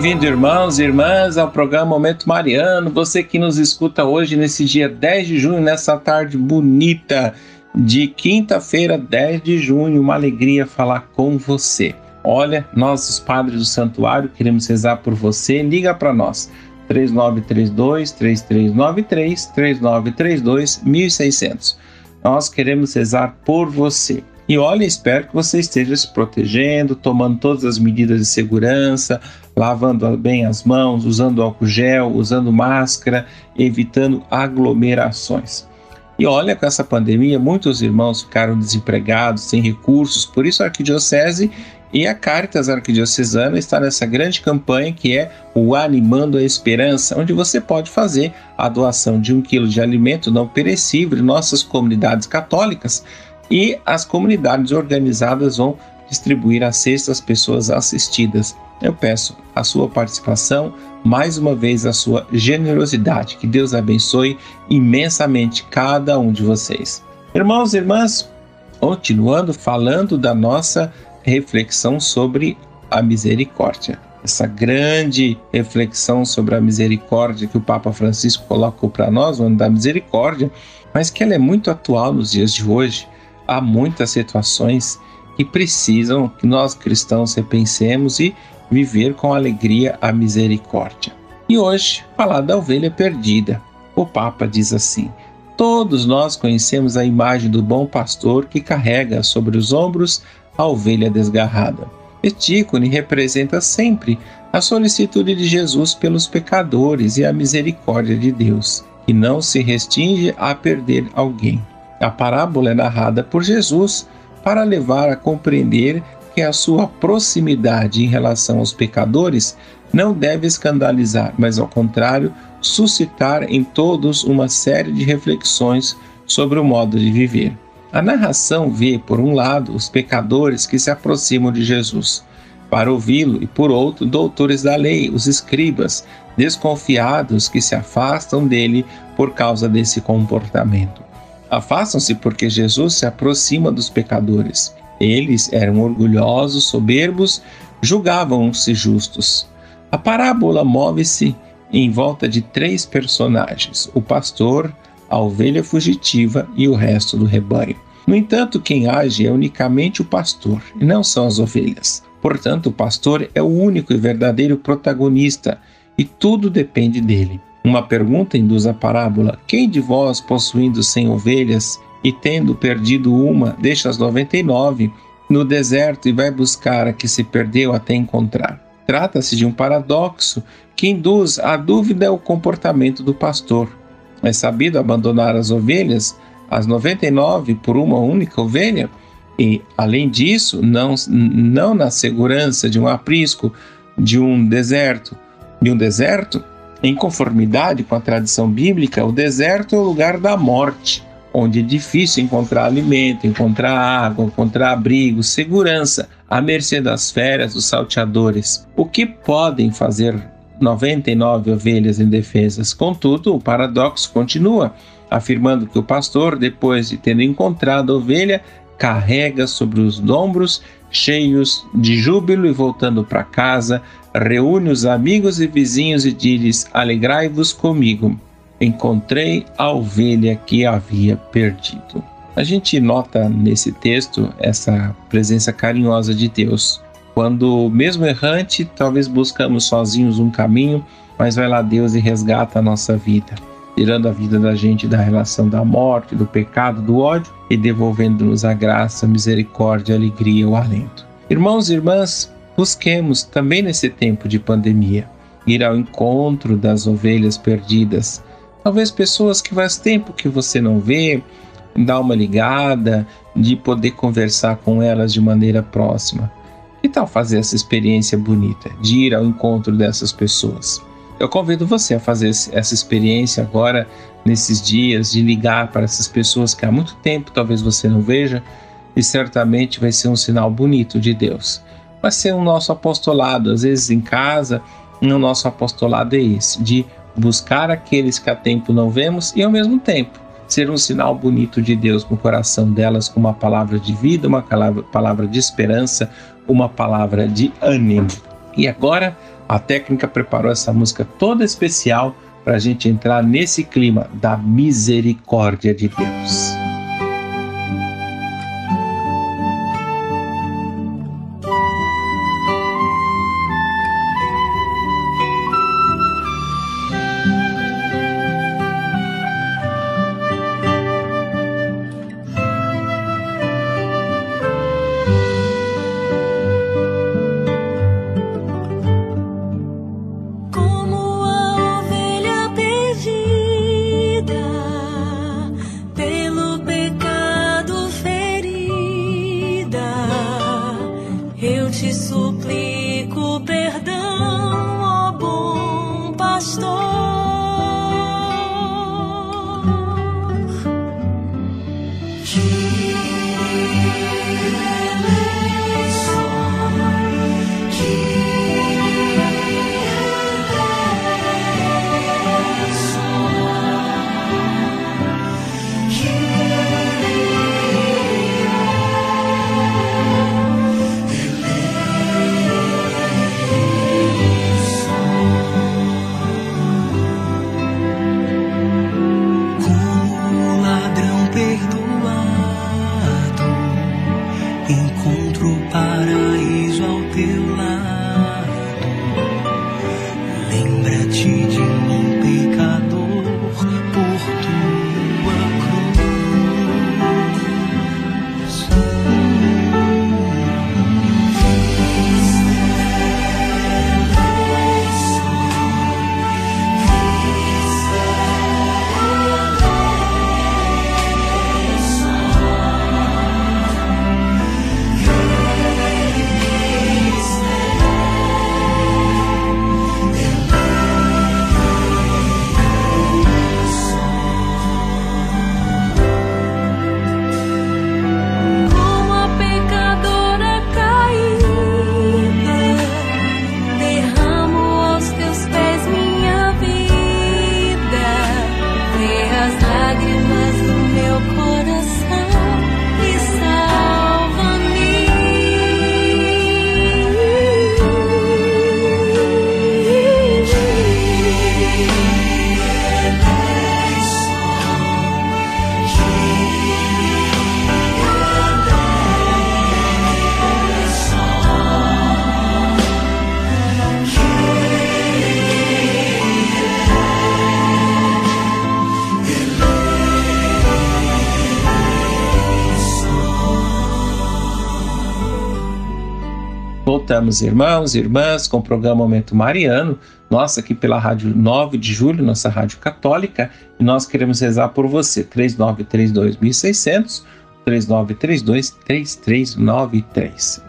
Bem-vindo, irmãos e irmãs, ao programa Momento Mariano. Você que nos escuta hoje, nesse dia 10 de junho, nessa tarde bonita de quinta-feira, 10 de junho. Uma alegria falar com você. Olha, nós, os padres do santuário, queremos rezar por você. Liga para nós. 3932 3393 3932 1600. Nós queremos rezar por você. E olha, espero que você esteja se protegendo, tomando todas as medidas de segurança, lavando bem as mãos, usando álcool gel, usando máscara, evitando aglomerações. E olha, com essa pandemia, muitos irmãos ficaram desempregados, sem recursos, por isso a Arquidiocese e a Caritas Arquidiocesana está nessa grande campanha que é o Animando a Esperança, onde você pode fazer a doação de um quilo de alimento não perecível em nossas comunidades católicas e as comunidades organizadas vão distribuir a cesta às pessoas assistidas. Eu peço a sua participação, mais uma vez a sua generosidade. Que Deus abençoe imensamente cada um de vocês. Irmãos e irmãs, continuando falando da nossa reflexão sobre a misericórdia. Essa grande reflexão sobre a misericórdia que o Papa Francisco colocou para nós, o ano da misericórdia, mas que ela é muito atual nos dias de hoje há muitas situações que precisam que nós cristãos repensemos e viver com alegria a misericórdia. E hoje, falar da ovelha perdida. O Papa diz assim: Todos nós conhecemos a imagem do bom pastor que carrega sobre os ombros a ovelha desgarrada. Este ícone representa sempre a solicitude de Jesus pelos pecadores e a misericórdia de Deus, que não se restringe a perder alguém. A parábola é narrada por Jesus para levar a compreender que a sua proximidade em relação aos pecadores não deve escandalizar, mas ao contrário, suscitar em todos uma série de reflexões sobre o modo de viver. A narração vê, por um lado, os pecadores que se aproximam de Jesus para ouvi-lo, e por outro, doutores da lei, os escribas, desconfiados que se afastam dele por causa desse comportamento. Afastam-se porque Jesus se aproxima dos pecadores. Eles eram orgulhosos, soberbos, julgavam-se justos. A parábola move-se em volta de três personagens: o pastor, a ovelha fugitiva e o resto do rebanho. No entanto, quem age é unicamente o pastor e não são as ovelhas. Portanto, o pastor é o único e verdadeiro protagonista e tudo depende dele. Uma pergunta induz a parábola: Quem de vós, possuindo cem ovelhas e tendo perdido uma, deixa as noventa e nove no deserto e vai buscar a que se perdeu até encontrar? Trata-se de um paradoxo que induz à dúvida o comportamento do pastor. É sabido abandonar as ovelhas, as 99 por uma única ovelha? E, além disso, não, não na segurança de um aprisco, de um deserto, de um deserto, em conformidade com a tradição bíblica, o deserto é o lugar da morte, onde é difícil encontrar alimento, encontrar água, encontrar abrigo, segurança, à mercê das feras, dos salteadores. O que podem fazer 99 ovelhas indefesas? Contudo, o paradoxo continua, afirmando que o pastor, depois de ter encontrado a ovelha, carrega sobre os ombros, cheios de júbilo e voltando para casa, reúne os amigos e vizinhos e diz: Alegrai-vos comigo, encontrei a ovelha que havia perdido. A gente nota nesse texto essa presença carinhosa de Deus. Quando, mesmo errante, talvez buscamos sozinhos um caminho, mas vai lá Deus e resgata a nossa vida, tirando a vida da gente da relação da morte, do pecado, do ódio e devolvendo-nos a graça, a misericórdia, a alegria, o alento. Irmãos e irmãs, Busquemos, também nesse tempo de pandemia, ir ao encontro das ovelhas perdidas. Talvez pessoas que faz tempo que você não vê, dar uma ligada, de poder conversar com elas de maneira próxima. Que tal fazer essa experiência bonita de ir ao encontro dessas pessoas? Eu convido você a fazer essa experiência agora, nesses dias, de ligar para essas pessoas que há muito tempo talvez você não veja, e certamente vai ser um sinal bonito de Deus. Vai ser o nosso apostolado, às vezes em casa, o nosso apostolado é esse, de buscar aqueles que há tempo não vemos e ao mesmo tempo ser um sinal bonito de Deus no coração delas com uma palavra de vida, uma palavra, palavra de esperança, uma palavra de ânimo. E agora a técnica preparou essa música toda especial para a gente entrar nesse clima da misericórdia de Deus. Feeling Voltamos, irmãos e irmãs, com o programa Momento Mariano, nossa, aqui pela Rádio 9 de Julho, nossa rádio católica, e nós queremos rezar por você, 3932.600, 3932-3393.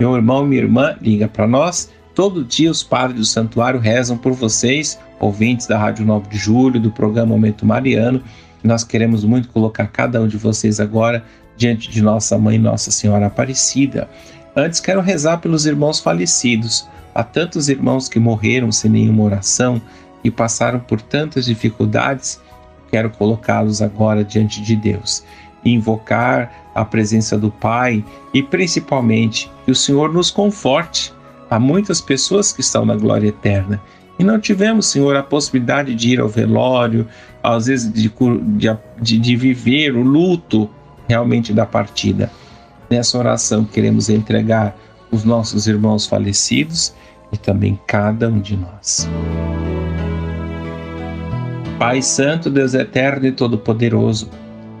Meu irmão e minha irmã, liga para nós, todo dia os padres do santuário rezam por vocês, ouvintes da Rádio 9 de Julho, do programa Momento Mariano, nós queremos muito colocar cada um de vocês agora diante de nossa Mãe Nossa Senhora Aparecida. Antes quero rezar pelos irmãos falecidos. Há tantos irmãos que morreram sem nenhuma oração e passaram por tantas dificuldades. Quero colocá-los agora diante de Deus invocar a presença do Pai e principalmente que o Senhor nos conforte. Há muitas pessoas que estão na glória eterna e não tivemos, Senhor, a possibilidade de ir ao velório, às vezes de, de, de viver o luto realmente da partida. Nessa oração queremos entregar os nossos irmãos falecidos e também cada um de nós. Pai Santo, Deus Eterno e Todo-Poderoso,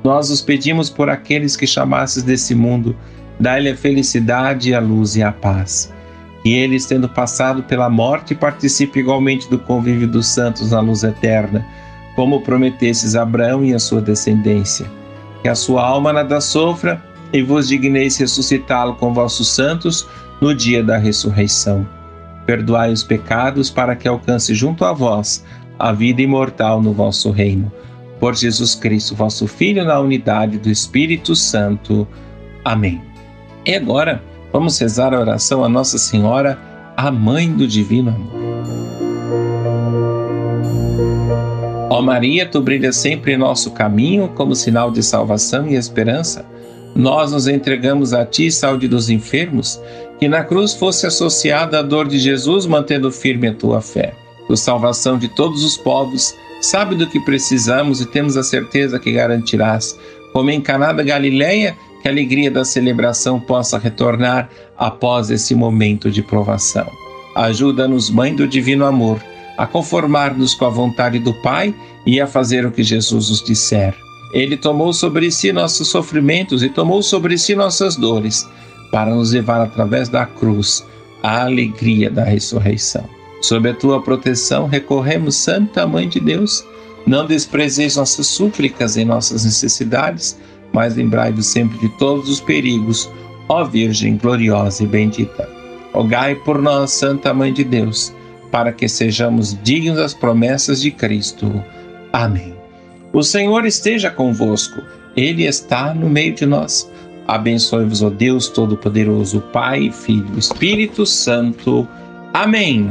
nós os pedimos por aqueles que chamasses desse mundo, dai-lhe a felicidade, a luz e a paz. Que eles, tendo passado pela morte, participem igualmente do convívio dos santos na luz eterna, como prometesses a Abraão e a sua descendência. Que a sua alma nada sofra e vos digneis ressuscitá-lo com vossos santos no dia da ressurreição. perdoai os pecados para que alcance junto a vós a vida imortal no vosso reino. Por Jesus Cristo, vosso Filho, na unidade do Espírito Santo. Amém. E agora, vamos rezar a oração a Nossa Senhora, a Mãe do Divino Amor. Ó Maria, tu brilhas sempre em nosso caminho como sinal de salvação e esperança. Nós nos entregamos a ti, saúde dos enfermos, que na cruz fosse associada a dor de Jesus, mantendo firme a tua fé. Por salvação de todos os povos, sabe do que precisamos e temos a certeza que garantirás, como em Caná da Galileia, que a alegria da celebração possa retornar após esse momento de provação. Ajuda-nos, Mãe do Divino Amor, a conformar-nos com a vontade do Pai e a fazer o que Jesus nos disser. Ele tomou sobre si nossos sofrimentos e tomou sobre si nossas dores, para nos levar através da cruz à alegria da ressurreição. Sob a tua proteção, recorremos, Santa Mãe de Deus. Não desprezeis nossas súplicas e nossas necessidades, mas lembrai-vos sempre de todos os perigos, ó Virgem gloriosa e bendita. Rogai por nós, Santa Mãe de Deus, para que sejamos dignos das promessas de Cristo. Amém. O Senhor esteja convosco, Ele está no meio de nós. Abençoe-vos, ó Deus Todo-Poderoso, Pai, Filho Espírito Santo. Amém.